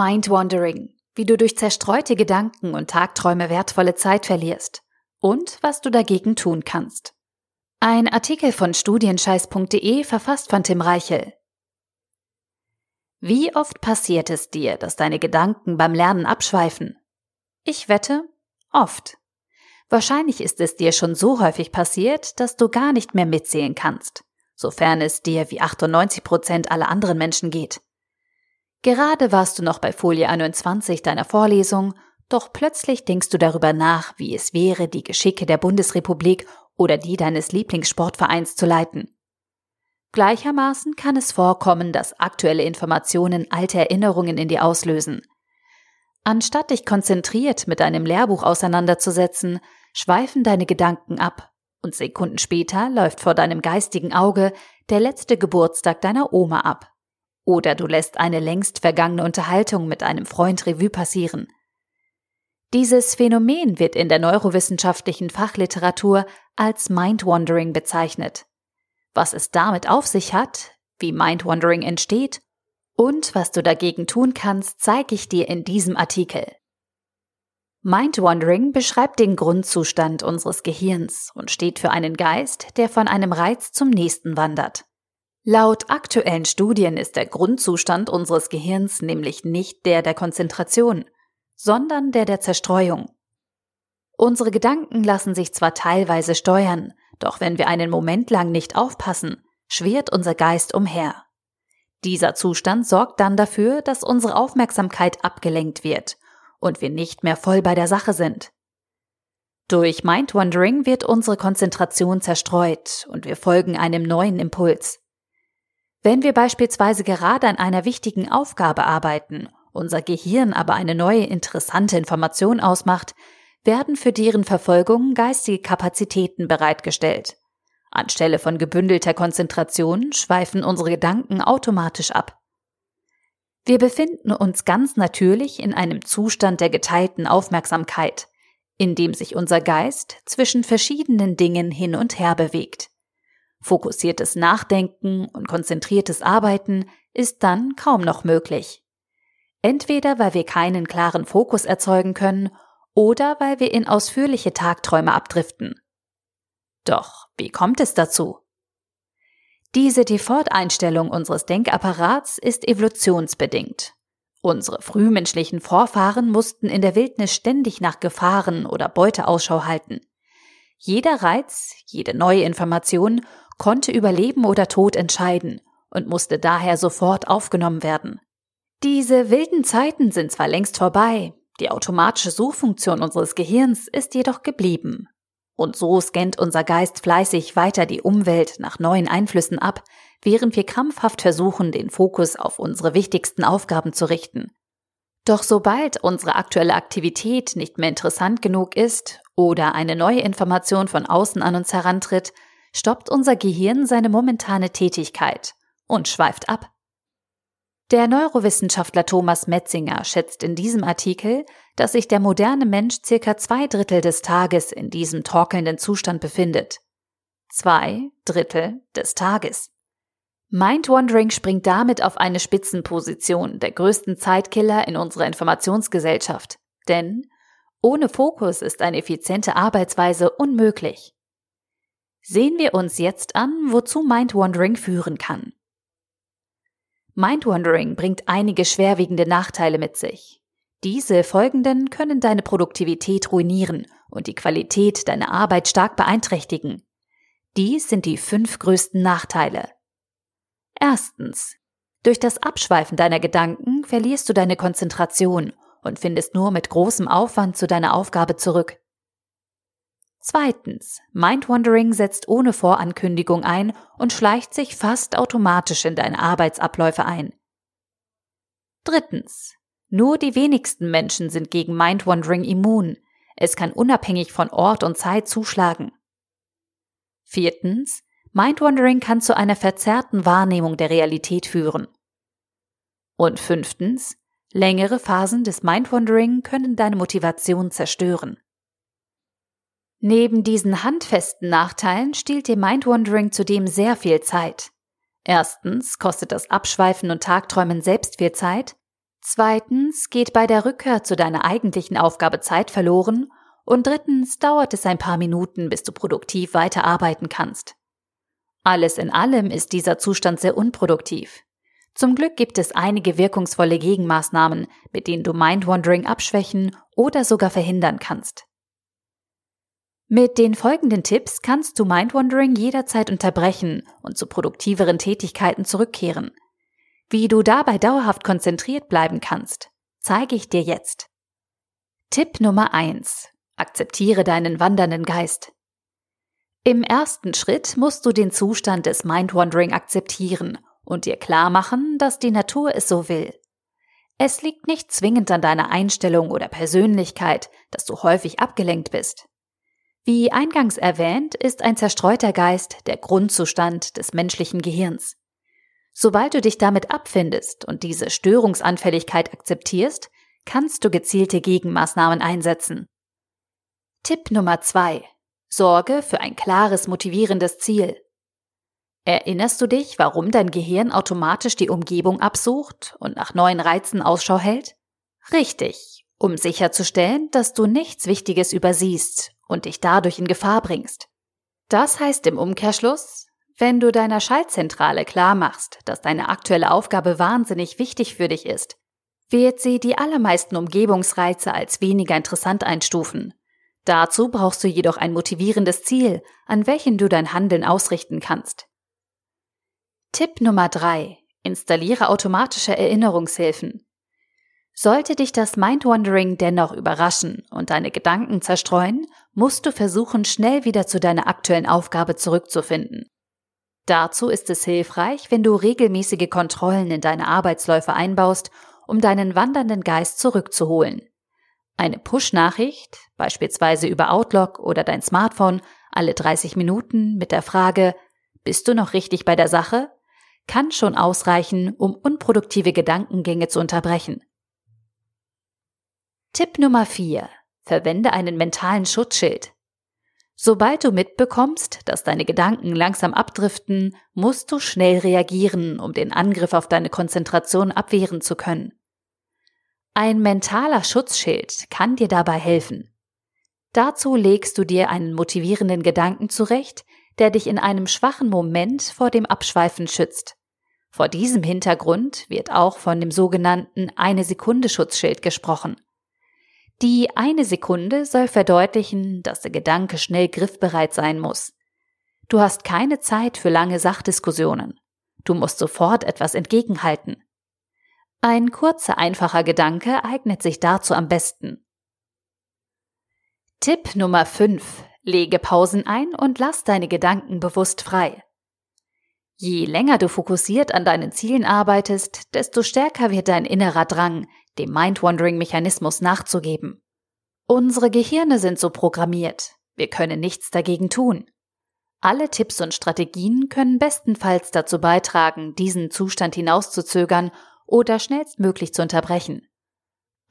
Mind-Wandering, wie du durch zerstreute Gedanken und Tagträume wertvolle Zeit verlierst und was du dagegen tun kannst. Ein Artikel von studienscheiß.de verfasst von Tim Reichel. Wie oft passiert es dir, dass deine Gedanken beim Lernen abschweifen? Ich wette, oft. Wahrscheinlich ist es dir schon so häufig passiert, dass du gar nicht mehr mitzählen kannst, sofern es dir wie 98 Prozent aller anderen Menschen geht. Gerade warst du noch bei Folie 21 deiner Vorlesung, doch plötzlich denkst du darüber nach, wie es wäre, die Geschicke der Bundesrepublik oder die deines Lieblingssportvereins zu leiten. Gleichermaßen kann es vorkommen, dass aktuelle Informationen alte Erinnerungen in dir auslösen. Anstatt dich konzentriert mit deinem Lehrbuch auseinanderzusetzen, schweifen deine Gedanken ab und Sekunden später läuft vor deinem geistigen Auge der letzte Geburtstag deiner Oma ab. Oder du lässt eine längst vergangene Unterhaltung mit einem Freund Revue passieren. Dieses Phänomen wird in der neurowissenschaftlichen Fachliteratur als Mind-Wandering bezeichnet. Was es damit auf sich hat, wie Mind-Wandering entsteht und was du dagegen tun kannst, zeige ich dir in diesem Artikel. Mind-Wandering beschreibt den Grundzustand unseres Gehirns und steht für einen Geist, der von einem Reiz zum nächsten wandert. Laut aktuellen Studien ist der Grundzustand unseres Gehirns nämlich nicht der der Konzentration, sondern der der Zerstreuung. Unsere Gedanken lassen sich zwar teilweise steuern, doch wenn wir einen Moment lang nicht aufpassen, schwirrt unser Geist umher. Dieser Zustand sorgt dann dafür, dass unsere Aufmerksamkeit abgelenkt wird und wir nicht mehr voll bei der Sache sind. Durch Mindwandering wird unsere Konzentration zerstreut und wir folgen einem neuen Impuls. Wenn wir beispielsweise gerade an einer wichtigen Aufgabe arbeiten, unser Gehirn aber eine neue interessante Information ausmacht, werden für deren Verfolgung geistige Kapazitäten bereitgestellt. Anstelle von gebündelter Konzentration schweifen unsere Gedanken automatisch ab. Wir befinden uns ganz natürlich in einem Zustand der geteilten Aufmerksamkeit, in dem sich unser Geist zwischen verschiedenen Dingen hin und her bewegt. Fokussiertes Nachdenken und konzentriertes Arbeiten ist dann kaum noch möglich. Entweder weil wir keinen klaren Fokus erzeugen können oder weil wir in ausführliche Tagträume abdriften. Doch wie kommt es dazu? Diese Default-Einstellung unseres Denkapparats ist evolutionsbedingt. Unsere frühmenschlichen Vorfahren mussten in der Wildnis ständig nach Gefahren oder Beute Ausschau halten. Jeder Reiz, jede neue Information konnte über Leben oder Tod entscheiden und musste daher sofort aufgenommen werden. Diese wilden Zeiten sind zwar längst vorbei, die automatische Suchfunktion unseres Gehirns ist jedoch geblieben. Und so scannt unser Geist fleißig weiter die Umwelt nach neuen Einflüssen ab, während wir krampfhaft versuchen, den Fokus auf unsere wichtigsten Aufgaben zu richten. Doch sobald unsere aktuelle Aktivität nicht mehr interessant genug ist oder eine neue Information von außen an uns herantritt, stoppt unser Gehirn seine momentane Tätigkeit und schweift ab. Der Neurowissenschaftler Thomas Metzinger schätzt in diesem Artikel, dass sich der moderne Mensch circa zwei Drittel des Tages in diesem torkelnden Zustand befindet. Zwei Drittel des Tages. Mindwandering springt damit auf eine Spitzenposition der größten Zeitkiller in unserer Informationsgesellschaft. Denn ohne Fokus ist eine effiziente Arbeitsweise unmöglich. Sehen wir uns jetzt an, wozu Mindwandering führen kann. Mindwandering bringt einige schwerwiegende Nachteile mit sich. Diese folgenden können deine Produktivität ruinieren und die Qualität deiner Arbeit stark beeinträchtigen. Dies sind die fünf größten Nachteile. Erstens. Durch das Abschweifen deiner Gedanken verlierst du deine Konzentration und findest nur mit großem Aufwand zu deiner Aufgabe zurück. Zweitens, Mindwandering setzt ohne Vorankündigung ein und schleicht sich fast automatisch in deine Arbeitsabläufe ein. Drittens, nur die wenigsten Menschen sind gegen Mindwandering immun. Es kann unabhängig von Ort und Zeit zuschlagen. Viertens, Mindwandering kann zu einer verzerrten Wahrnehmung der Realität führen. Und fünftens, längere Phasen des Mindwandering können deine Motivation zerstören. Neben diesen handfesten Nachteilen stiehlt dir Mindwandering zudem sehr viel Zeit. Erstens kostet das Abschweifen und Tagträumen selbst viel Zeit. Zweitens geht bei der Rückkehr zu deiner eigentlichen Aufgabe Zeit verloren und drittens dauert es ein paar Minuten, bis du produktiv weiterarbeiten kannst. Alles in allem ist dieser Zustand sehr unproduktiv. Zum Glück gibt es einige wirkungsvolle Gegenmaßnahmen, mit denen du Mindwandering abschwächen oder sogar verhindern kannst. Mit den folgenden Tipps kannst du Mindwandering jederzeit unterbrechen und zu produktiveren Tätigkeiten zurückkehren. Wie du dabei dauerhaft konzentriert bleiben kannst, zeige ich dir jetzt. Tipp Nummer eins: Akzeptiere deinen wandernden Geist. Im ersten Schritt musst du den Zustand des Mindwandering akzeptieren und dir klar machen, dass die Natur es so will. Es liegt nicht zwingend an deiner Einstellung oder Persönlichkeit, dass du häufig abgelenkt bist. Wie eingangs erwähnt, ist ein zerstreuter Geist der Grundzustand des menschlichen Gehirns. Sobald du dich damit abfindest und diese Störungsanfälligkeit akzeptierst, kannst du gezielte Gegenmaßnahmen einsetzen. Tipp Nummer zwei: Sorge für ein klares, motivierendes Ziel. Erinnerst du dich, warum dein Gehirn automatisch die Umgebung absucht und nach neuen Reizen Ausschau hält? Richtig, um sicherzustellen, dass du nichts Wichtiges übersiehst und dich dadurch in Gefahr bringst. Das heißt im Umkehrschluss, wenn du deiner Schaltzentrale klar machst, dass deine aktuelle Aufgabe wahnsinnig wichtig für dich ist, wird sie die allermeisten Umgebungsreize als weniger interessant einstufen. Dazu brauchst du jedoch ein motivierendes Ziel, an welchem du dein Handeln ausrichten kannst. Tipp Nummer drei: Installiere automatische Erinnerungshilfen. Sollte dich das Mindwandering dennoch überraschen und deine Gedanken zerstreuen, musst du versuchen, schnell wieder zu deiner aktuellen Aufgabe zurückzufinden. Dazu ist es hilfreich, wenn du regelmäßige Kontrollen in deine Arbeitsläufe einbaust, um deinen wandernden Geist zurückzuholen. Eine Push-Nachricht, beispielsweise über Outlook oder dein Smartphone, alle 30 Minuten mit der Frage, bist du noch richtig bei der Sache? kann schon ausreichen, um unproduktive Gedankengänge zu unterbrechen. Tipp Nummer 4. Verwende einen mentalen Schutzschild. Sobald du mitbekommst, dass deine Gedanken langsam abdriften, musst du schnell reagieren, um den Angriff auf deine Konzentration abwehren zu können. Ein mentaler Schutzschild kann dir dabei helfen. Dazu legst du dir einen motivierenden Gedanken zurecht, der dich in einem schwachen Moment vor dem Abschweifen schützt. Vor diesem Hintergrund wird auch von dem sogenannten eine Sekunde Schutzschild gesprochen. Die eine Sekunde soll verdeutlichen, dass der Gedanke schnell griffbereit sein muss. Du hast keine Zeit für lange Sachdiskussionen. Du musst sofort etwas entgegenhalten. Ein kurzer, einfacher Gedanke eignet sich dazu am besten. Tipp Nummer 5. Lege Pausen ein und lass deine Gedanken bewusst frei. Je länger du fokussiert an deinen Zielen arbeitest, desto stärker wird dein innerer Drang, dem Mind-Wandering-Mechanismus nachzugeben. Unsere Gehirne sind so programmiert. Wir können nichts dagegen tun. Alle Tipps und Strategien können bestenfalls dazu beitragen, diesen Zustand hinauszuzögern oder schnellstmöglich zu unterbrechen.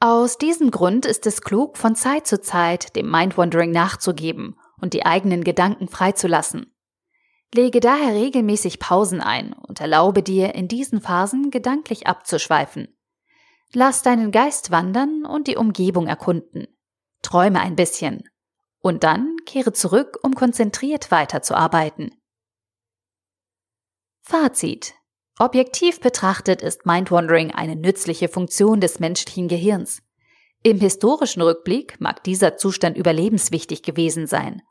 Aus diesem Grund ist es klug, von Zeit zu Zeit dem Mind-Wandering nachzugeben und die eigenen Gedanken freizulassen. Lege daher regelmäßig Pausen ein und erlaube dir, in diesen Phasen gedanklich abzuschweifen. Lass deinen Geist wandern und die Umgebung erkunden. Träume ein bisschen. Und dann kehre zurück, um konzentriert weiterzuarbeiten. Fazit. Objektiv betrachtet ist Mindwandering eine nützliche Funktion des menschlichen Gehirns. Im historischen Rückblick mag dieser Zustand überlebenswichtig gewesen sein.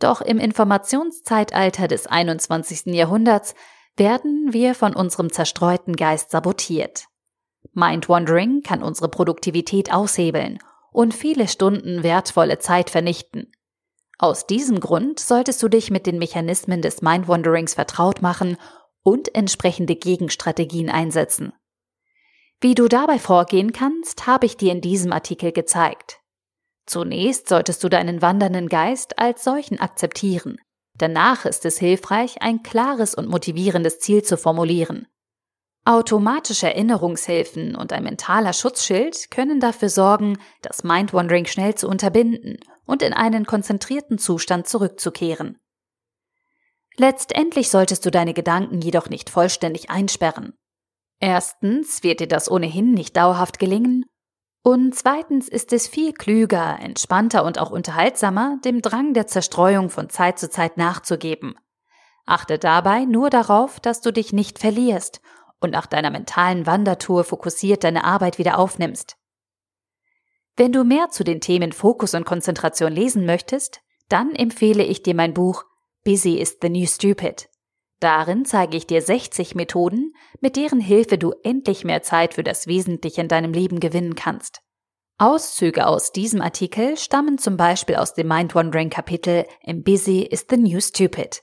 Doch im Informationszeitalter des 21. Jahrhunderts werden wir von unserem zerstreuten Geist sabotiert. Mindwandering kann unsere Produktivität aushebeln und viele Stunden wertvolle Zeit vernichten. Aus diesem Grund solltest du dich mit den Mechanismen des Mindwanderings vertraut machen und entsprechende Gegenstrategien einsetzen. Wie du dabei vorgehen kannst, habe ich dir in diesem Artikel gezeigt. Zunächst solltest du deinen wandernden Geist als solchen akzeptieren. Danach ist es hilfreich, ein klares und motivierendes Ziel zu formulieren. Automatische Erinnerungshilfen und ein mentaler Schutzschild können dafür sorgen, das Mindwandering schnell zu unterbinden und in einen konzentrierten Zustand zurückzukehren. Letztendlich solltest du deine Gedanken jedoch nicht vollständig einsperren. Erstens wird dir das ohnehin nicht dauerhaft gelingen und zweitens ist es viel klüger, entspannter und auch unterhaltsamer, dem Drang der Zerstreuung von Zeit zu Zeit nachzugeben. Achte dabei nur darauf, dass du dich nicht verlierst und nach deiner mentalen Wandertour fokussiert deine Arbeit wieder aufnimmst. Wenn du mehr zu den Themen Fokus und Konzentration lesen möchtest, dann empfehle ich dir mein Buch Busy is the New Stupid. Darin zeige ich dir 60 Methoden, mit deren Hilfe du endlich mehr Zeit für das Wesentliche in deinem Leben gewinnen kannst. Auszüge aus diesem Artikel stammen zum Beispiel aus dem Mind-Wandering Kapitel im Busy is the New Stupid.